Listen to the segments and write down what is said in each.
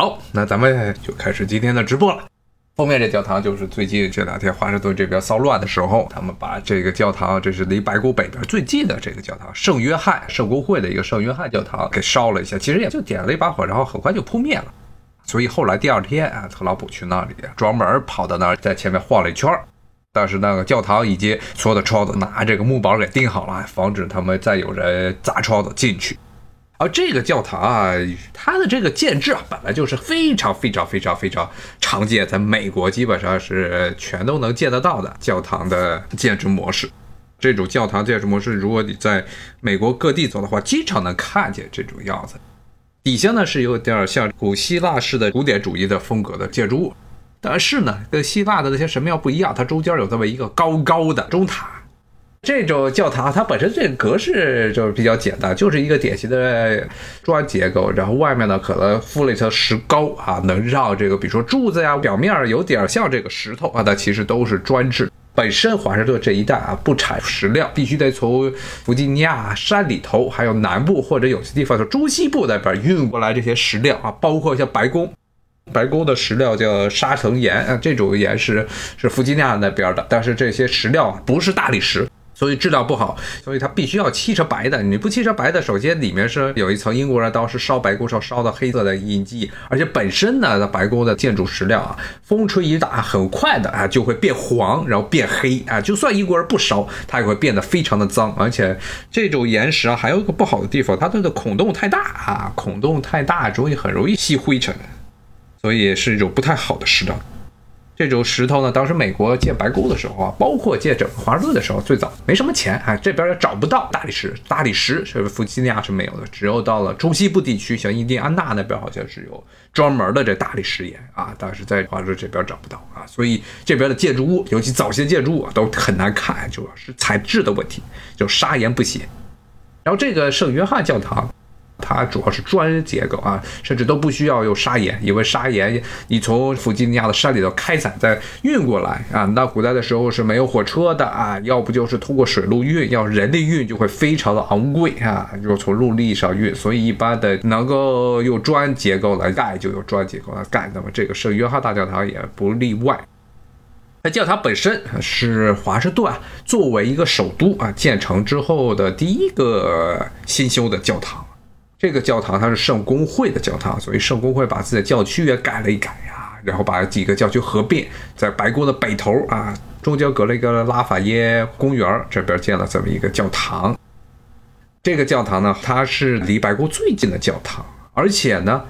好，那咱们就开始今天的直播了。后面这教堂就是最近这两天华盛顿这边骚乱的时候，他们把这个教堂，这是离白宫北边最近的这个教堂圣约翰圣公会的一个圣约翰教堂给烧了一下，其实也就点了一把火，然后很快就扑灭了。所以后来第二天啊，特朗普去那里专门跑到那儿，在前面晃了一圈但是那个教堂以及所有的窗子拿这个木板给钉好了，防止他们再有人砸窗子进去。而这个教堂啊，它的这个建制啊，本来就是非常非常非常非常常见，在美国基本上是全都能见得到的教堂的建筑模式。这种教堂建筑模式，如果你在美国各地走的话，经常能看见这种样子。底下呢是有点像古希腊式的古典主义的风格的建筑物，但是呢，跟希腊的那些神庙不一样，它中间有这么一个高高的钟塔。这种教堂它本身这个格式就是比较简单，就是一个典型的砖结构，然后外面呢可能敷了一层石膏啊，能让这个比如说柱子呀表面有点像这个石头啊，但其实都是砖质。本身华盛顿这一带啊不产石料，必须得从弗吉尼亚山里头，还有南部或者有些地方就中西部那边运过来这些石料啊，包括像白宫，白宫的石料叫沙层岩啊，这种岩石是弗吉尼亚那边的，但是这些石料不是大理石。所以质量不好，所以它必须要漆成白的。你不漆成白的，首先里面是有一层英国人当时烧白宫时候烧的黑色的印记，而且本身呢，白沟的建筑石料啊，风吹一打，很快的啊就会变黄，然后变黑啊。就算英国人不烧，它也会变得非常的脏。而且这种岩石啊，还有一个不好的地方，它的孔洞太大啊，孔洞太大，容易很容易吸灰尘，所以是一种不太好的石料。这种石头呢，当时美国建白宫的时候啊，包括建整个华盛顿的时候，最早没什么钱啊，这边也找不到大理石，大理石是弗吉尼亚是没有的，只有到了中西部地区，像印第安纳那边好像是有专门的这大理石岩啊，但是在华盛顿这边找不到啊，所以这边的建筑物，尤其早些建筑物啊都很难看，主要是材质的问题，就砂岩不行。然后这个圣约翰教堂。它主要是砖结构啊，甚至都不需要用砂岩，因为砂岩你从弗吉尼亚的山里头开采再运过来啊，那古代的时候是没有火车的啊，要不就是通过水路运，要人力运就会非常的昂贵啊，就从陆地上运，所以一般的能够用砖结构来盖就有砖结构来盖，那么这个圣约翰大教堂也不例外。那教堂本身是华盛顿作为一个首都啊建成之后的第一个新修的教堂。这个教堂它是圣公会的教堂，所以圣公会把自己的教区也改了一改呀，然后把几个教区合并，在白宫的北头啊，中间隔了一个拉法耶公园，这边建了这么一个教堂。这个教堂呢，它是离白宫最近的教堂，而且呢。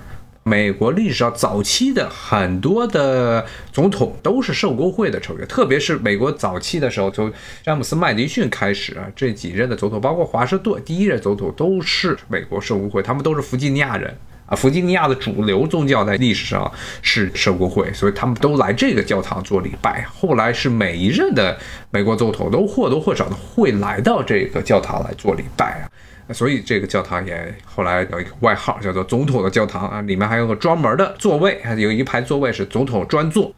美国历史上早期的很多的总统都是圣公会的成员，特别是美国早期的时候，从詹姆斯麦迪逊开始啊，这几任的总统，包括华盛顿第一任总统都是美国圣公会，他们都是弗吉尼亚人啊。弗吉尼亚的主流宗教在历史上是圣公会，所以他们都来这个教堂做礼拜。后来是每一任的美国总统都或多或少的会来到这个教堂来做礼拜啊。所以这个教堂也后来有一个外号，叫做“总统的教堂”啊，里面还有个专门的座位，有一排座位是总统专座。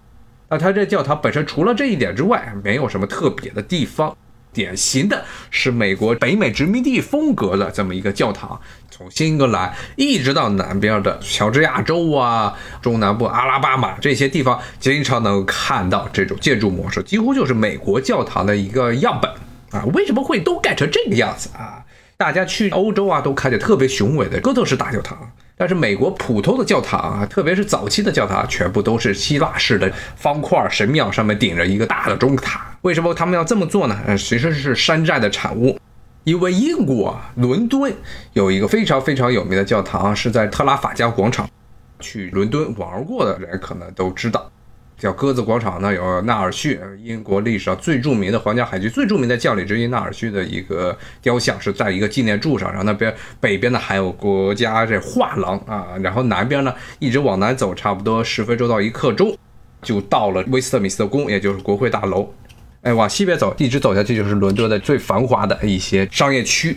那它这教堂本身除了这一点之外，没有什么特别的地方。典型的是美国北美殖民地风格的这么一个教堂，从新英格兰一直到南边的乔治亚州啊、中南部阿拉巴马这些地方，经常能看到这种建筑模式，几乎就是美国教堂的一个样本啊。为什么会都盖成这个样子啊？大家去欧洲啊，都看见特别雄伟的哥特式大教堂，但是美国普通的教堂啊，特别是早期的教堂，全部都是希腊式的方块神庙，上面顶着一个大的钟塔。为什么他们要这么做呢？呃，其实是山寨的产物。因为英国伦敦有一个非常非常有名的教堂，是在特拉法加广场。去伦敦玩过的人可能都知道。叫鸽子广场呢，有纳尔逊，英国历史上最著名的皇家海军最著名的将领之一纳尔逊的一个雕像，是在一个纪念柱上。然后那边北边呢还有国家这画廊啊，然后南边呢一直往南走，差不多十分钟到一刻钟，就到了威斯特敏斯特宫，也就是国会大楼。哎，往西边走，一直走下去就是伦敦的最繁华的一些商业区，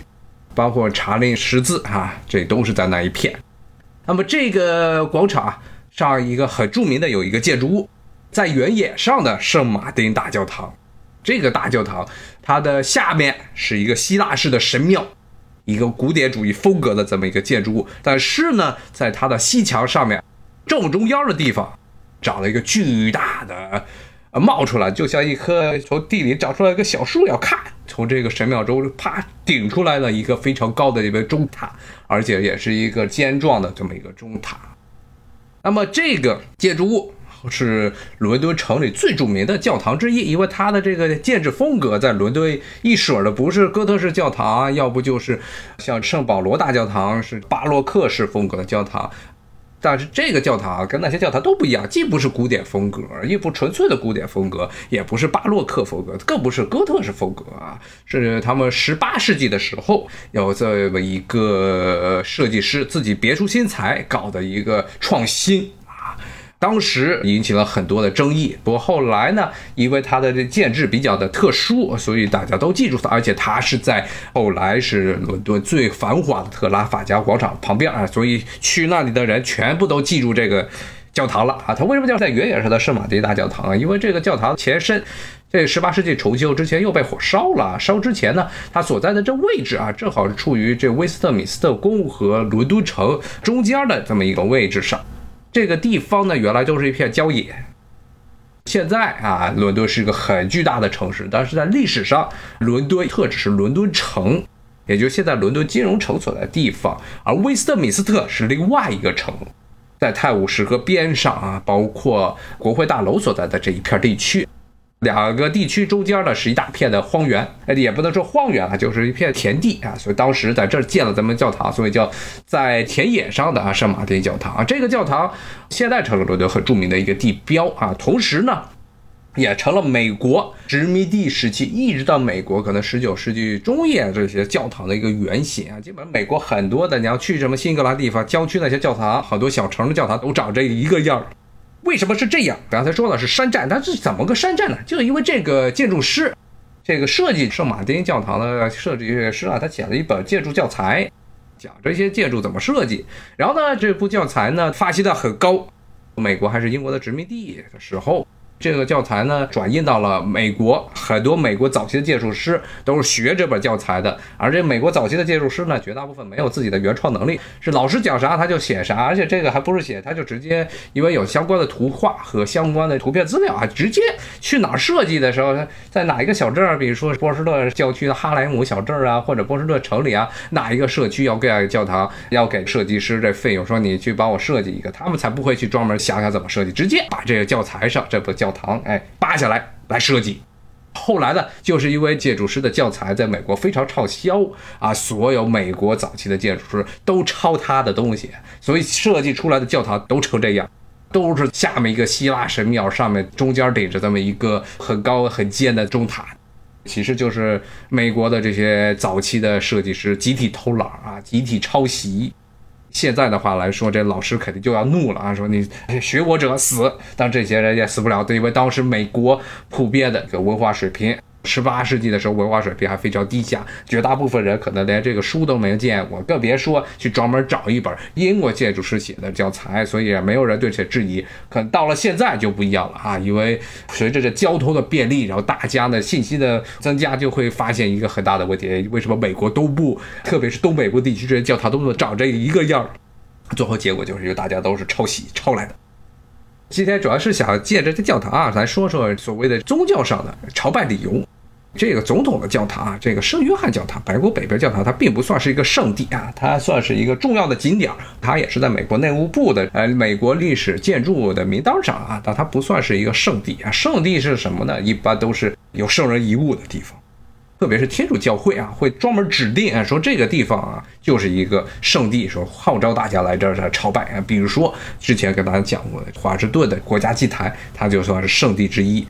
包括查令十字啊，这都是在那一片。那么这个广场上一个很著名的有一个建筑物。在原野上的圣马丁大教堂，这个大教堂它的下面是一个希腊式的神庙，一个古典主义风格的这么一个建筑物。但是呢，在它的西墙上面正中央的地方，长了一个巨大的，呃，冒出来，就像一棵从地里长出来一个小树要看，从这个神庙中啪顶出来了一个非常高的一个钟塔，而且也是一个尖状的这么一个钟塔。那么这个建筑物。是伦敦城里最著名的教堂之一，因为它的这个建筑风格在伦敦一水的，不是哥特式教堂，要不就是像圣保罗大教堂是巴洛克式风格的教堂。但是这个教堂跟那些教堂都不一样，既不是古典风格，也不纯粹的古典风格，也不是巴洛克风格，更不是哥特式风格啊，是他们十八世纪的时候有这么一个设计师自己别出心裁搞的一个创新。当时引起了很多的争议，不过后来呢，因为它的这建制比较的特殊，所以大家都记住它，而且它是在后来是伦敦最繁华的特拉法加广场旁边啊，所以去那里的人全部都记住这个教堂了啊。它为什么叫在原野上的圣马丁大教堂啊？因为这个教堂前身，这十八世纪重修之前又被火烧了，烧之前呢，它所在的这位置啊，正好是处于这威斯特敏斯特宫和伦敦城中间的这么一个位置上。这个地方呢，原来就是一片郊野。现在啊，伦敦是一个很巨大的城市，但是在历史上，伦敦特指是伦敦城，也就是现在伦敦金融城所在地方，而威斯特敏斯特是另外一个城，在泰晤士河边上啊，包括国会大楼所在的这一片地区。两个地区中间呢是一大片的荒原，也不能说荒原啊，就是一片田地啊。所以当时在这儿建了咱们教堂，所以叫在田野上的啊圣马丁教堂啊。这个教堂现在成了伦敦很著名的一个地标啊，同时呢也成了美国殖民地时期一直到美国可能十九世纪中叶这些教堂的一个原型啊。基本上美国很多的你要去什么新格兰地方郊区那些教堂，好多小城的教堂都长这一个样儿。为什么是这样？刚才说了是山寨，它是怎么个山寨呢？就是因为这个建筑师，这个设计圣马丁教堂的设计师啊，他写了一本建筑教材，讲这些建筑怎么设计。然后呢，这部教材呢发行的很高，美国还是英国的殖民地的时候。这个教材呢，转印到了美国，很多美国早期的建筑师都是学这本教材的。而这美国早期的建筑师呢，绝大部分没有自己的原创能力，是老师讲啥他就写啥，而且这个还不是写，他就直接因为有相关的图画和相关的图片资料啊，直接去哪儿设计的时候，在哪一个小镇，比如说波士顿郊区的哈莱姆小镇啊，或者波士顿城里啊，哪一个社区要盖教堂，要给设计师这费用，说你去帮我设计一个，他们才不会去专门想想怎么设计，直接把这个教材上这部教。教堂，哎，扒下来来设计。后来呢，就是因为建筑师的教材在美国非常畅销啊，所有美国早期的建筑师都抄他的东西，所以设计出来的教堂都成这样，都是下面一个希腊神庙，上面中间顶着这么一个很高很尖的钟塔，其实就是美国的这些早期的设计师集体偷懒啊，集体抄袭。现在的话来说，这老师肯定就要怒了啊！说你学我者死，但这些人也死不了，因为当时美国普遍的这个文化水平。十八世纪的时候，文化水平还非常低下，绝大部分人可能连这个书都没见过，更别说去专门找一本英国建筑师写的教材。所以也没有人对此质疑。可能到了现在就不一样了啊，因为随着这交通的便利，然后大家的信息的增加，就会发现一个很大的问题：为什么美国东部，特别是东北部地区这些教堂都能长这一个样？最后结果就是，因为大家都是抄袭抄来的。今天主要是想借着这教堂啊，来说说所谓的宗教上的朝拜理由。这个总统的教堂啊，这个圣约翰教堂，白宫北边教堂，它并不算是一个圣地啊，它算是一个重要的景点，它也是在美国内务部的呃美国历史建筑的名单上啊，但它不算是一个圣地啊。圣地是什么呢？一般都是有圣人遗物的地方，特别是天主教会啊，会专门指定啊，说这个地方啊就是一个圣地，说号召大家来这儿朝拜啊。比如说之前跟大家讲过的华盛顿的国家祭坛，它就算是圣地之一。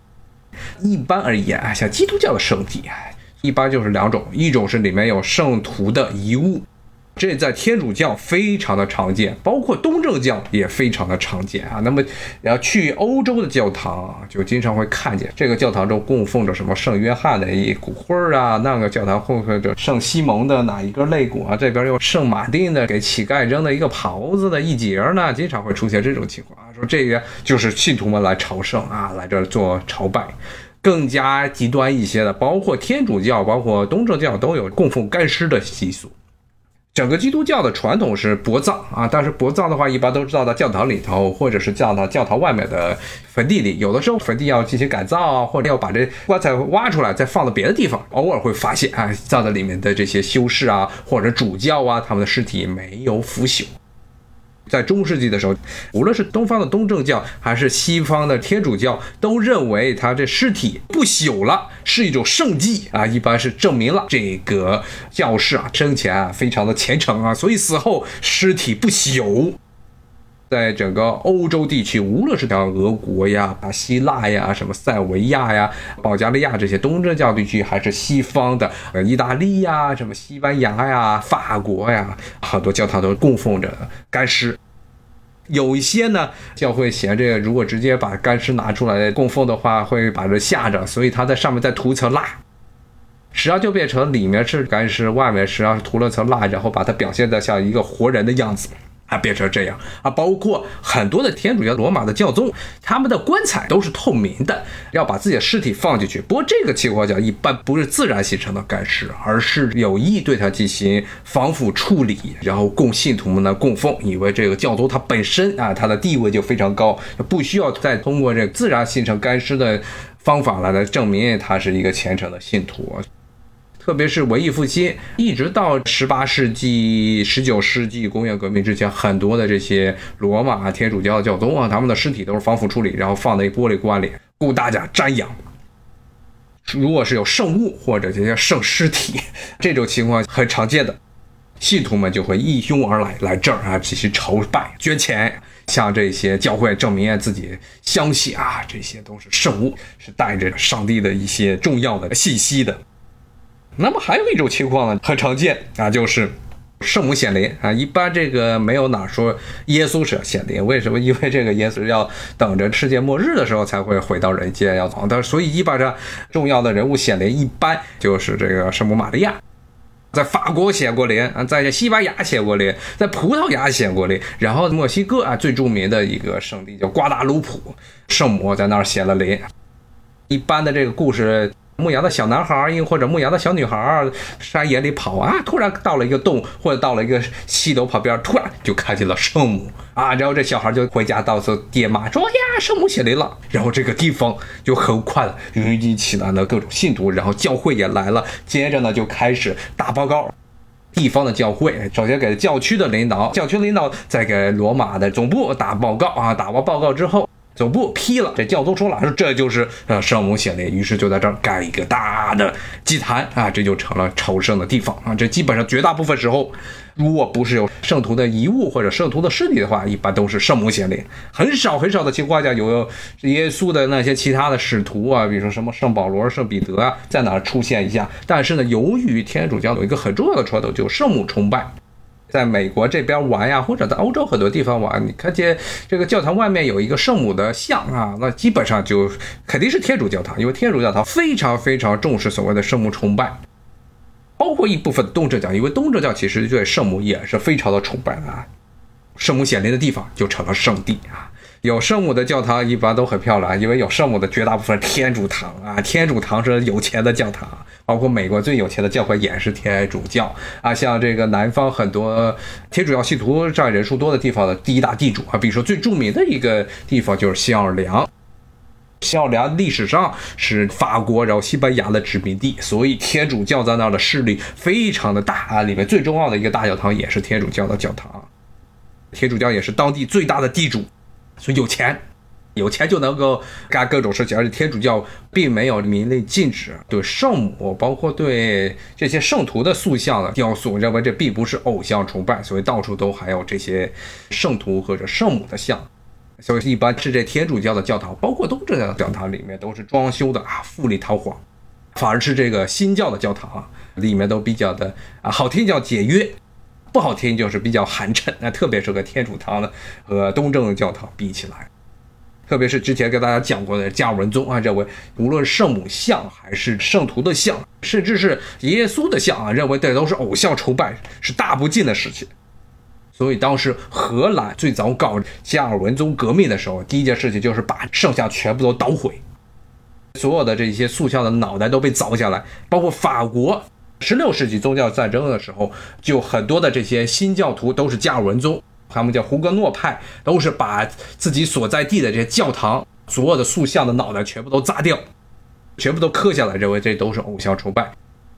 一般而言啊，像基督教的圣地啊，一般就是两种，一种是里面有圣徒的遗物，这在天主教非常的常见，包括东正教也非常的常见啊。那么要去欧洲的教堂啊，就经常会看见这个教堂中供奉着什么圣约翰的一骨灰儿啊，那个教堂供奉着圣西蒙的哪一根肋骨啊，这边又圣马丁的给乞丐扔的一个袍子的一节呢，经常会出现这种情况啊，说这个就是信徒们来朝圣啊，来这做朝拜。更加极端一些的，包括天主教、包括东正教都有供奉干尸的习俗。整个基督教的传统是薄葬啊，但是薄葬的话，一般都是葬到教堂里头，或者是葬到教堂外面的坟地里。有的时候坟地要进行改造啊，或者要把这棺材挖出来，再放到别的地方。偶尔会发现啊，葬在里面的这些修士啊，或者主教啊，他们的尸体没有腐朽。在中世纪的时候，无论是东方的东正教还是西方的天主教，都认为他这尸体不朽了是一种圣迹啊，一般是证明了这个教士啊生前啊非常的虔诚啊，所以死后尸体不朽。在整个欧洲地区，无论是像俄国呀、啊希腊呀、什么塞维亚呀、保加利亚这些东正教地区，还是西方的呃意大利呀、什么西班牙呀、法国呀，很多教堂都供奉着干尸。有一些呢，教会嫌这个如果直接把干尸拿出来供奉的话，会把这吓着，所以他在上面再涂一层蜡，实际上就变成里面是干尸，外面实际上是涂了层蜡，然后把它表现的像一个活人的样子。啊，变成这样啊！包括很多的天主教罗马的教宗，他们的棺材都是透明的，要把自己的尸体放进去。不过这个情况下一般不是自然形成的干尸，而是有意对它进行防腐处理，然后供信徒们呢供奉。因为这个教宗他本身啊，他的地位就非常高，不需要再通过这个自然形成干尸的方法来来证明他是一个虔诚的信徒。特别是文艺复兴，一直到十八世纪、十九世纪工业革命之前，很多的这些罗马天主教教宗啊，他们的尸体都是防腐处理，然后放在一玻璃棺里供大家瞻仰。如果是有圣物或者这些圣尸体，这种情况很常见的，信徒们就会一拥而来，来这儿啊进行朝拜、捐钱，向这些教会证明自己相信啊，这些都是圣物，是带着上帝的一些重要的信息的。那么还有一种情况呢，很常见啊，就是圣母显灵啊。一般这个没有哪说耶稣是显灵，为什么？因为这个耶稣要等着世界末日的时候才会回到人间要走。但所以一般上重要的人物显灵，一般就是这个圣母玛利亚，在法国显过灵啊，在西班牙显过灵，在葡萄牙显过灵，然后墨西哥啊最著名的一个圣地叫瓜达卢普，圣母在那儿显了灵。一般的这个故事。牧羊的小男孩儿，又或者牧羊的小女孩儿，山野里跑啊，突然到了一个洞，或者到了一个溪流旁边，突然就看见了圣母啊，然后这小孩就回家告诉爹妈说呀，圣母显灵了。然后这个地方就很快的云集起来了各种信徒，然后教会也来了，接着呢就开始打报告，地方的教会首先给教区的领导，教区领导再给罗马的总部打报告啊，打完报告之后。总部批了，这教宗说了，说这就是呃圣母显灵，于是就在这儿盖一个大的祭坛啊，这就成了朝圣的地方啊。这基本上绝大部分时候，如果不是有圣徒的遗物或者圣徒的尸体的话，一般都是圣母显灵。很少很少的情况下有耶稣的那些其他的使徒啊，比如说什么圣保罗、圣彼得啊，在哪儿出现一下。但是呢，由于天主教有一个很重要的传统，就圣母崇拜。在美国这边玩呀，或者在欧洲很多地方玩，你看见这个教堂外面有一个圣母的像啊，那基本上就肯定是天主教堂，因为天主教堂非常非常重视所谓的圣母崇拜，包括一部分东正教，因为东正教其实对圣母也是非常的崇拜啊，圣母显灵的地方就成了圣地啊。有圣母的教堂一般都很漂亮，因为有圣母的绝大部分天主堂啊，天主堂是有钱的教堂，包括美国最有钱的教会也是天主教啊。像这个南方很多天主教信徒占人数多的地方的第一大地主啊，比如说最著名的一个地方就是新奥尔良。新奥尔良历史上是法国然后西班牙的殖民地，所以天主教在那儿的势力非常的大啊。里面最重要的一个大教堂也是天主教的教堂，天主教也是当地最大的地主。所以有钱，有钱就能够干各种事情，而且天主教并没有明令禁止对圣母，包括对这些圣徒的塑像的雕塑，认为这并不是偶像崇拜，所以到处都还有这些圣徒或者圣母的像。所以一般是这天主教的教堂，包括东正教的教堂里面都是装修的啊富丽堂皇，反而是这个新教的教堂啊里面都比较的啊好听叫简约。不好听就是比较寒碜，那特别是和天主堂的和东正教堂比起来，特别是之前跟大家讲过的加尔文宗啊，认为无论圣母像还是圣徒的像，甚至是耶稣的像啊，认为这都是偶像崇拜，是大不敬的事情。所以当时荷兰最早搞加尔文宗革命的时候，第一件事情就是把圣像全部都捣毁，所有的这些塑像的脑袋都被凿下来，包括法国。十六世纪宗教战争的时候，就很多的这些新教徒都是加尔文宗，他们叫胡格诺派，都是把自己所在地的这些教堂所有的塑像的脑袋全部都砸掉，全部都刻下来，认为这都是偶像崇拜。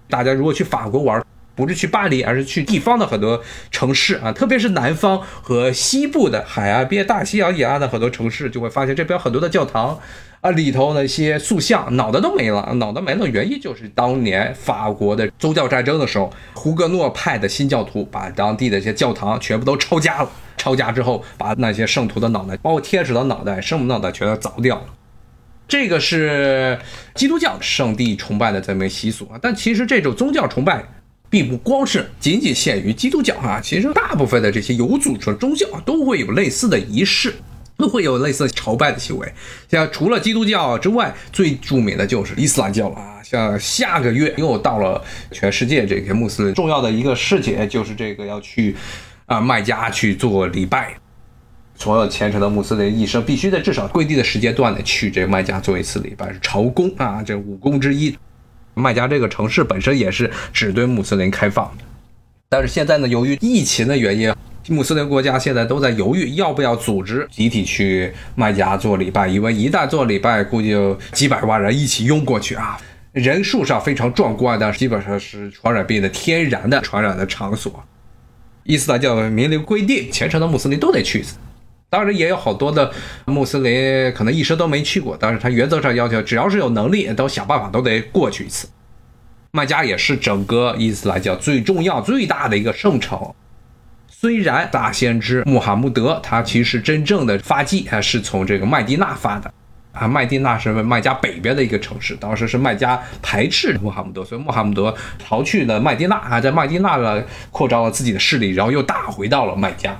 大家如果去法国玩，不是去巴黎，而是去地方的很多城市啊，特别是南方和西部的海岸边、大西洋沿岸的很多城市，就会发现这边很多的教堂。啊，里头那些塑像脑袋都没了，脑袋没了，原因就是当年法国的宗教战争的时候，胡格诺派的新教徒把当地的一些教堂全部都抄家了。抄家之后，把那些圣徒的脑袋，包括天使的脑袋、圣母脑袋，全都凿掉了。这个是基督教圣地崇拜的这么习俗啊。但其实这种宗教崇拜，并不光是仅仅限于基督教啊，其实大部分的这些有组织的宗教都会有类似的仪式。都会有类似朝拜的行为，像除了基督教之外，最著名的就是伊斯兰教了啊。像下个月又到了全世界这个穆斯林重要的一个事节，就是这个要去啊麦加去做礼拜，所有虔诚的穆斯林一生必须在至少规定的时间段内去这个麦加做一次礼拜，是朝贡啊，这五宫之一。麦加这个城市本身也是只对穆斯林开放，但是现在呢，由于疫情的原因。穆斯林国家现在都在犹豫要不要组织集体去麦加做礼拜，因为一旦做礼拜，估计几百万人一起拥过去啊，人数上非常壮观，但是基本上是传染病的天然的传染的场所。伊斯兰教明令规定，虔诚的穆斯林都得去一次。当然，也有好多的穆斯林可能一生都没去过，但是他原则上要求，只要是有能力，都想办法都得过去一次。麦加也是整个伊斯兰教最重要、最大的一个圣城。虽然大先知穆罕默德他其实真正的发迹啊是从这个麦地那发的，啊麦地那是麦加北边的一个城市，当时是麦加排斥穆罕默德，所以穆罕默德逃去了麦地那啊，在麦地那呢扩张了自己的势力，然后又打回到了麦加。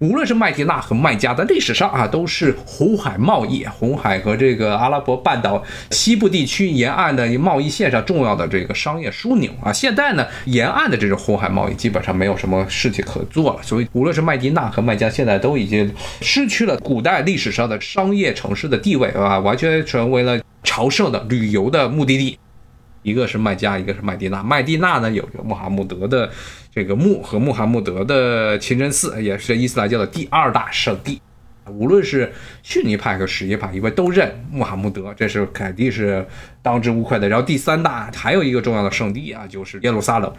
无论是麦地那和麦加，在历史上啊，都是红海贸易、红海和这个阿拉伯半岛西部地区沿岸的贸易线上重要的这个商业枢纽啊。现在呢，沿岸的这种红海贸易基本上没有什么事情可做了，所以无论是麦地那和麦加，现在都已经失去了古代历史上的商业城市的地位啊，完全成为了朝圣的旅游的目的地。一个是麦加，一个是麦地那。麦地那呢，有个穆罕默德的这个墓和穆罕默德的清真寺，也是伊斯兰教的第二大圣地。无论是逊尼派和什叶派，因为都认穆罕默德，这是肯定是当之无愧的。然后第三大还有一个重要的圣地啊，就是耶路撒冷。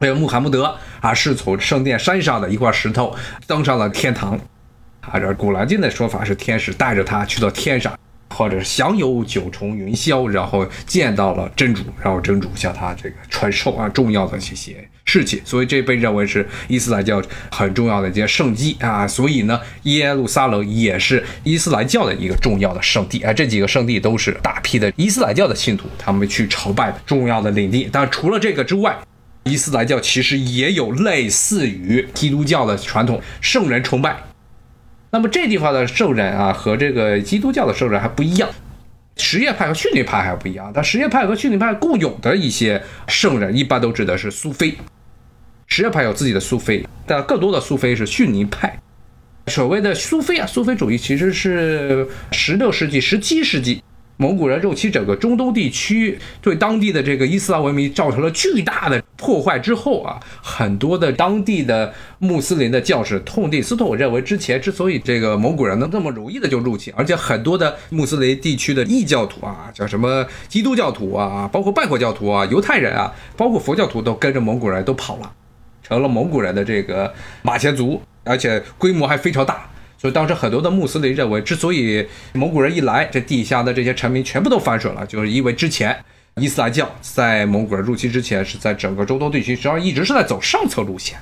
还有穆罕默德啊，是从圣殿山上的一块石头登上了天堂。啊，这古兰经的说法是天使带着他去到天上。或者是享有九重云霄，然后见到了真主，然后真主向他这个传授啊重要的这些事情，所以这被认为是伊斯兰教很重要的一件圣迹啊。所以呢，耶路撒冷也是伊斯兰教的一个重要的圣地啊。这几个圣地都是大批的伊斯兰教的信徒他们去朝拜的重要的领地。但除了这个之外，伊斯兰教其实也有类似于基督教的传统圣人崇拜。那么这地方的圣人啊，和这个基督教的圣人还不一样，什叶派和逊尼派还不一样。但什叶派和逊尼派共有的一些圣人，一般都指的是苏菲。什叶派有自己的苏菲，但更多的苏菲是逊尼派。所谓的苏菲啊，苏菲主义其实是十六世纪、十七世纪。蒙古人入侵整个中东地区，对当地的这个伊斯兰文明造成了巨大的破坏之后啊，很多的当地的穆斯林的教士痛定思痛，认为之前之所以这个蒙古人能这么容易的就入侵，而且很多的穆斯林地区的异教徒啊，叫什么基督教徒啊，包括拜火教徒啊、犹太人啊，包括佛教徒都跟着蒙古人都跑了，成了蒙古人的这个马前卒，而且规模还非常大。所以当时很多的穆斯林认为，之所以蒙古人一来，这地下的这些臣民全部都反水了，就是因为之前伊斯兰教在蒙古人入侵之前，是在整个中东地区，实际上一直是在走上层路线。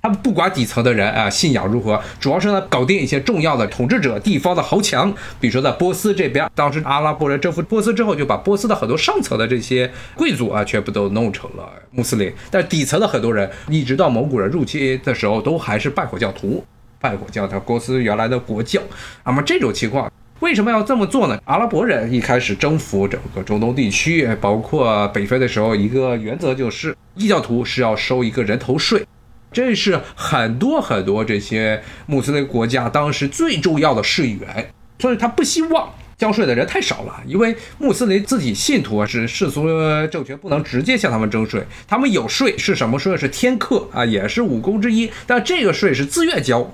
他们不管底层的人啊信仰如何，主要是呢搞定一些重要的统治者、地方的豪强。比如说在波斯这边，当时阿拉伯人征服波斯之后，就把波斯的很多上层的这些贵族啊，全部都弄成了穆斯林。但底层的很多人，一直到蒙古人入侵的时候，都还是拜火教徒。拜火教，他波斯原来的国教，那么这种情况为什么要这么做呢？阿拉伯人一开始征服整个中东地区，包括北非的时候，一个原则就是异教徒是要收一个人头税，这是很多很多这些穆斯林国家当时最重要的税源，所以他不希望交税的人太少了，因为穆斯林自己信徒啊是世俗政权不能直接向他们征税，他们有税是什么税？是天课啊，也是五功之一，但这个税是自愿交，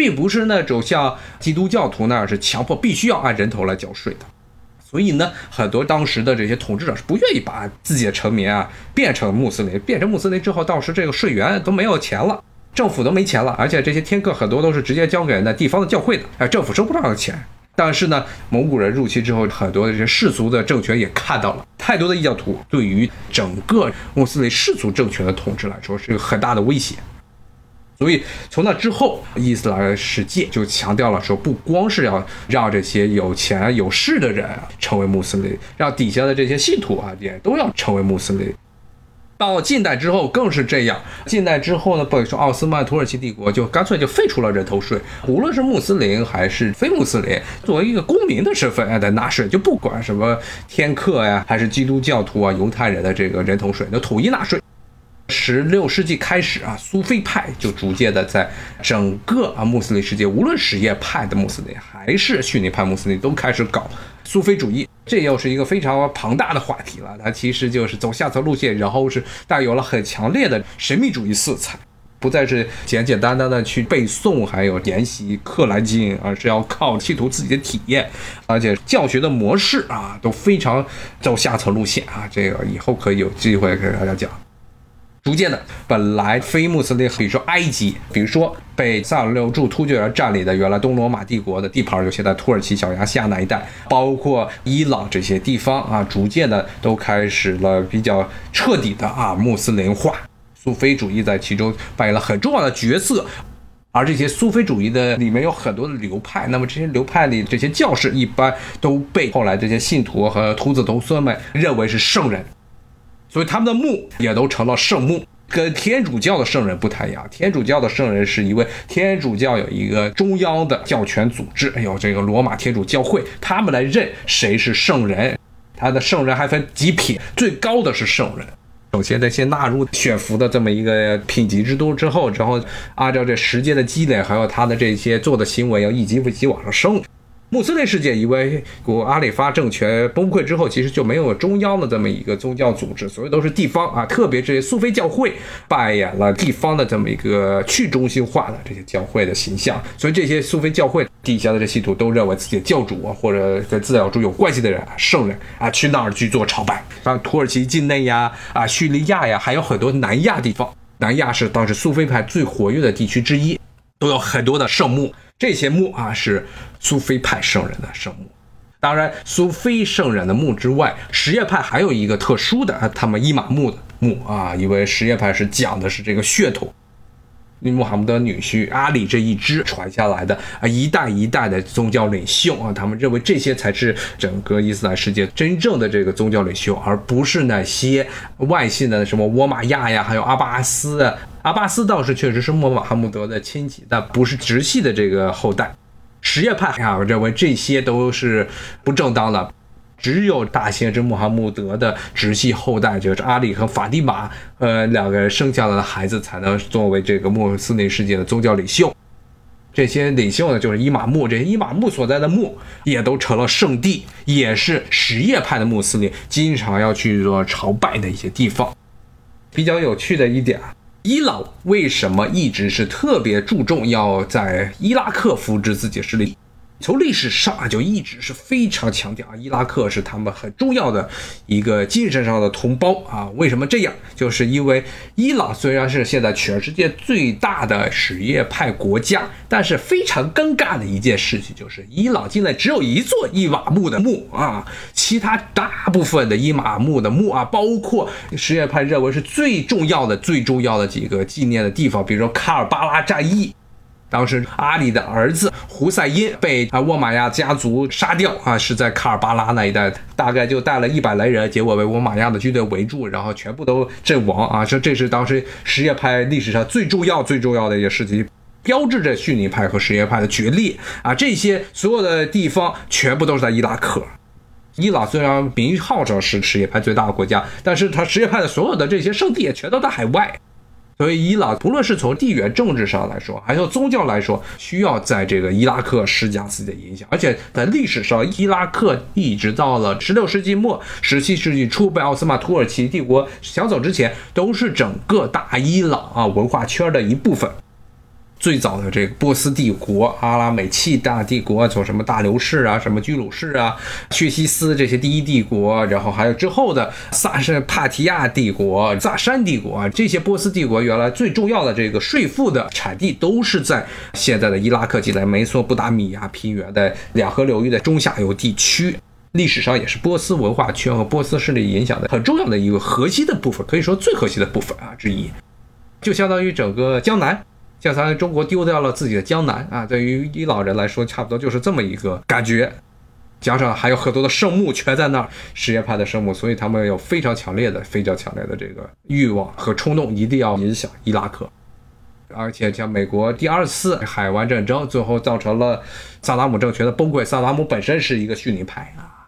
并不是那种像基督教徒那样是强迫必须要按人头来交税的。所以呢，很多当时的这些统治者是不愿意把自己的臣民啊变成穆斯林，变成穆斯林之后，到时这个税源都没有钱了，政府都没钱了，而且这些天课很多都是直接交给那地方的教会的，哎，政府收不上钱。但是呢，蒙古人入侵之后，很多的这些世俗的政权也看到了，太多的异教徒对于整个穆斯林世俗政权的统治来说是一个很大的威胁。所以从那之后，伊斯兰世界就强调了说，不光是要让这些有钱有势的人成为穆斯林，让底下的这些信徒啊也都要成为穆斯林。到近代之后更是这样。近代之后呢，比如说奥斯曼土耳其帝国就干脆就废除了人头税，无论是穆斯林还是非穆斯林，作为一个公民的身份，得纳税，就不管什么天克呀，还是基督教徒啊、犹太人的这个人头税，都统一纳税。十六世纪开始啊，苏菲派就逐渐的在整个啊穆斯林世界，无论什叶派的穆斯林还是逊尼派穆斯林，都开始搞苏菲主义。这又是一个非常庞大的话题了。它其实就是走下层路线，然后是带有了很强烈的神秘主义色彩，不再是简简单单的去背诵还有研习《克兰经》，而是要靠信徒自己的体验，而且教学的模式啊都非常走下层路线啊。这个以后可以有机会给大家讲。逐渐的，本来非穆斯林，比如说埃及，比如说被萨尔六柱突厥人占领的原来东罗马帝国的地盘，就现在土耳其小亚细亚那一带，包括伊朗这些地方啊，逐渐的都开始了比较彻底的啊穆斯林化，苏菲主义在其中扮演了很重要的角色。而这些苏菲主义的里面有很多的流派，那么这些流派里这些教士一般都被后来这些信徒和徒子徒孙们认为是圣人。所以他们的墓也都成了圣墓，跟天主教的圣人不太一样。天主教的圣人是一位天主教有一个中央的教权组织，有这个罗马天主教会，他们来认谁是圣人。他的圣人还分几品，最高的是圣人。首先得先纳入选服的这么一个品级制度之后，然后按照这时间的积累，还有他的这些做的行为，要一级一级往上升。穆斯林世界，因为古阿里发政权崩溃之后，其实就没有中央的这么一个宗教组织，所以都是地方啊。特别这些苏菲教会扮演了地方的这么一个去中心化的这些教会的形象，所以这些苏菲教会底下的这信徒都认为自己的教主啊，或者跟自教主有关系的人啊，圣人啊，去那儿去做朝拜。像土耳其境内呀，啊，叙利亚呀，还有很多南亚地方，南亚是当时苏菲派最活跃的地区之一，都有很多的圣墓。这些墓啊是苏菲派圣人的圣墓，当然苏菲圣人的墓之外，什叶派还有一个特殊的，他们伊玛目的墓啊，因为什叶派是讲的是这个血统。穆罕默德女婿阿里这一支传下来的啊，一代一代的宗教领袖啊，他们认为这些才是整个伊斯兰世界真正的这个宗教领袖，而不是那些外姓的什么沃玛亚呀，还有阿巴斯。阿巴斯倒是确实是穆罕默德的亲戚，但不是直系的这个后代。什叶派啊，认为这些都是不正当的。只有大先知穆罕默德的直系后代，就是阿里和法蒂玛，呃，两个人生下来的孩子才能作为这个穆斯林世界的宗教领袖。这些领袖呢，就是伊玛目，这些伊玛目所在的墓也都成了圣地，也是什叶派的穆斯林经常要去做朝拜的一些地方。比较有趣的一点，伊朗为什么一直是特别注重要在伊拉克扶植自己势力？从历史上啊，就一直是非常强调啊，伊拉克是他们很重要的一个精神上的同胞啊。为什么这样？就是因为伊朗虽然是现在全世界最大的什叶派国家，但是非常尴尬的一件事情就是，伊朗境内只有一座伊瓦木的墓啊，其他大部分的伊玛目的墓啊，包括什叶派认为是最重要的、最重要的几个纪念的地方，比如说卡尔巴拉战役。当时阿里的儿子胡塞因被啊沃玛亚家族杀掉啊，是在卡尔巴拉那一带，大概就带了一百来人，结果被沃玛亚的军队围住，然后全部都阵亡啊！这这是当时什叶派历史上最重要、最重要的一个事情，标志着逊尼派和什叶派的决裂啊！这些所有的地方全部都是在伊拉克。伊朗虽然名号上是什叶派最大的国家，但是它什叶派的所有的这些圣地也全都在海外。所以伊朗不论是从地缘政治上来说，还是宗教来说，需要在这个伊拉克施加自己的影响。而且在历史上，伊拉克一直到了十六世纪末、十七世纪初被奥斯曼土耳其帝国抢走之前，都是整个大伊朗啊文化圈的一部分。最早的这个波斯帝国、阿拉美契大帝国，从什么大流士啊、什么居鲁士啊、薛西斯这些第一帝国，然后还有之后的萨什帕提亚帝国、萨珊帝国啊，这些波斯帝国原来最重要的这个税赋的产地都是在现在的伊拉克及在美索不达米亚平原的两河流域的中下游地区，历史上也是波斯文化圈和波斯势力影响的很重要的一个核心的部分，可以说最核心的部分啊之一，就相当于整个江南。像咱中国丢掉了自己的江南啊，对于伊朗人来说，差不多就是这么一个感觉。加上还有很多的圣墓全在那儿，什叶派的圣墓，所以他们有非常强烈的、非常强烈的这个欲望和冲动，一定要影响伊拉克。而且像美国第二次海湾战争，最后造成了萨达姆政权的崩溃。萨达姆本身是一个逊尼派啊。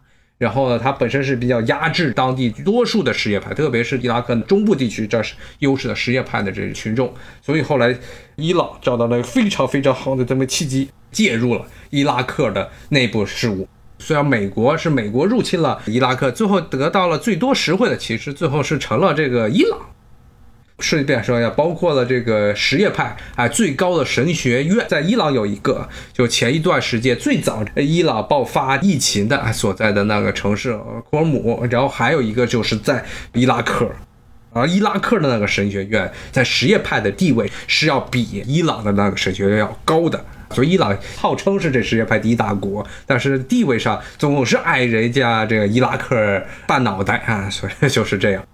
然后呢，它本身是比较压制当地多数的什叶派，特别是伊拉克中部地区这是优势的什叶派的这个群众，所以后来伊朗找到了非常非常好的这么契机，介入了伊拉克的内部事务。虽然美国是美国入侵了伊拉克，最后得到了最多实惠的，其实最后是成了这个伊朗。顺便说一下，包括了这个什叶派啊，最高的神学院在伊朗有一个，就前一段时间最早伊朗爆发疫情的所在的那个城市库尔姆，然后还有一个就是在伊拉克，而伊拉克的那个神学院在什叶派的地位是要比伊朗的那个神学院要高的，所以伊朗号称是这什叶派第一大国，但是地位上总是挨人家这个伊拉克半脑袋啊，所以 就是这样。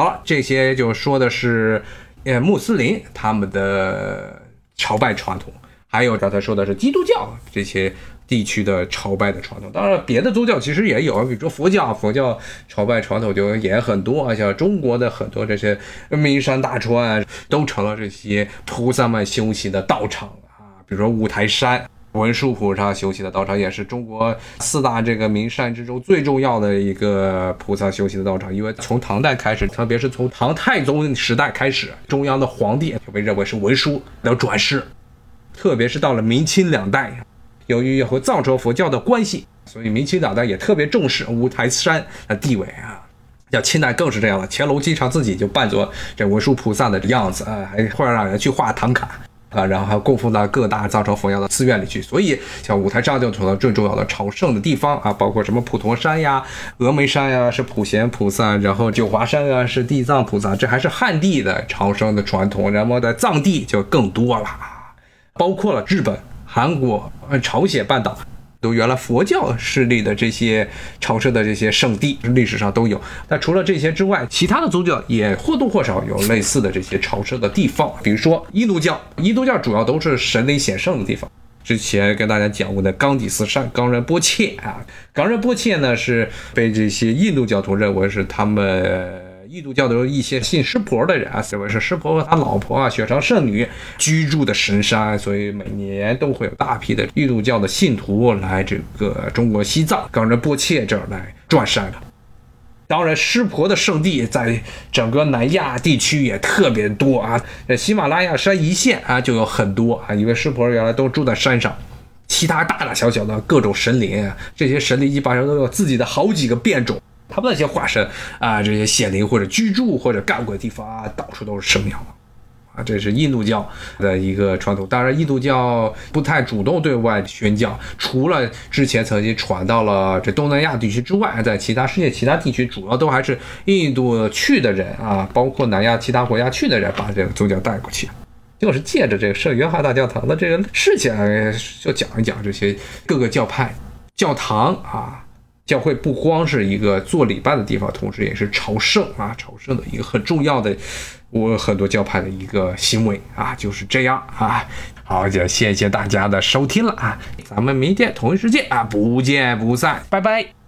好了，这些就说的是，呃，穆斯林他们的朝拜传统，还有刚才说的是基督教这些地区的朝拜的传统。当然，别的宗教其实也有，比如说佛教，佛教朝拜传统就也很多，像中国的很多这些名山大川都成了这些菩萨们修行的道场啊，比如说五台山。文殊菩萨修习的道场也是中国四大这个名山之中最重要的一个菩萨修习的道场，因为从唐代开始，特别是从唐太宗时代开始，中央的皇帝就被认为是文殊的转世，特别是到了明清两代，由于和藏传佛教的关系，所以明清两代也特别重视五台山的地位啊。要清代更是这样了，乾隆经常自己就扮作这文殊菩萨的样子啊，还会让人去画唐卡。啊，然后还供奉到各大藏传佛教的寺院里去，所以像五台山就成了最重要的朝圣的地方啊，包括什么普陀山呀、峨眉山呀是普贤菩萨，然后九华山啊是地藏菩萨，这还是汉地的朝圣的传统，然后在藏地就更多了，包括了日本、韩国、朝鲜半岛。都原来佛教势力的这些朝圣的这些圣地，历史上都有。那除了这些之外，其他的宗教也或多或少有类似的这些朝圣的地方。比如说印度教，印度教主要都是神灵显圣的地方。之前跟大家讲过的冈底斯山、冈仁波切啊，冈仁波切呢是被这些印度教徒认为是他们。印度教的一些信湿婆的人啊，认为是湿婆和他老婆啊，雪场圣女居住的神山，所以每年都会有大批的印度教的信徒来这个中国西藏冈仁波切这儿来转山。当然，湿婆的圣地在整个南亚地区也特别多啊，在喜马拉雅山一线啊就有很多啊，因为湿婆原来都住在山上。其他大大小小的各种神灵，这些神灵一般上都有自己的好几个变种。他们那些化身啊，这些显灵或者居住或者干过的地方啊，到处都是神庙啊。这是印度教的一个传统。当然，印度教不太主动对外宣教，除了之前曾经传到了这东南亚地区之外，在其他世界其他地区，主要都还是印度去的人啊，包括南亚其他国家去的人，把这个宗教带过去。就是借着这个圣约翰大教堂的这个事情，就讲一讲这些各个教派教堂啊。教会不光是一个做礼拜的地方，同时也是朝圣啊，朝圣的一个很重要的，我很多教派的一个行为啊，就是这样啊。好，就谢谢大家的收听了啊，咱们明天同一时间啊，不见不散，拜拜。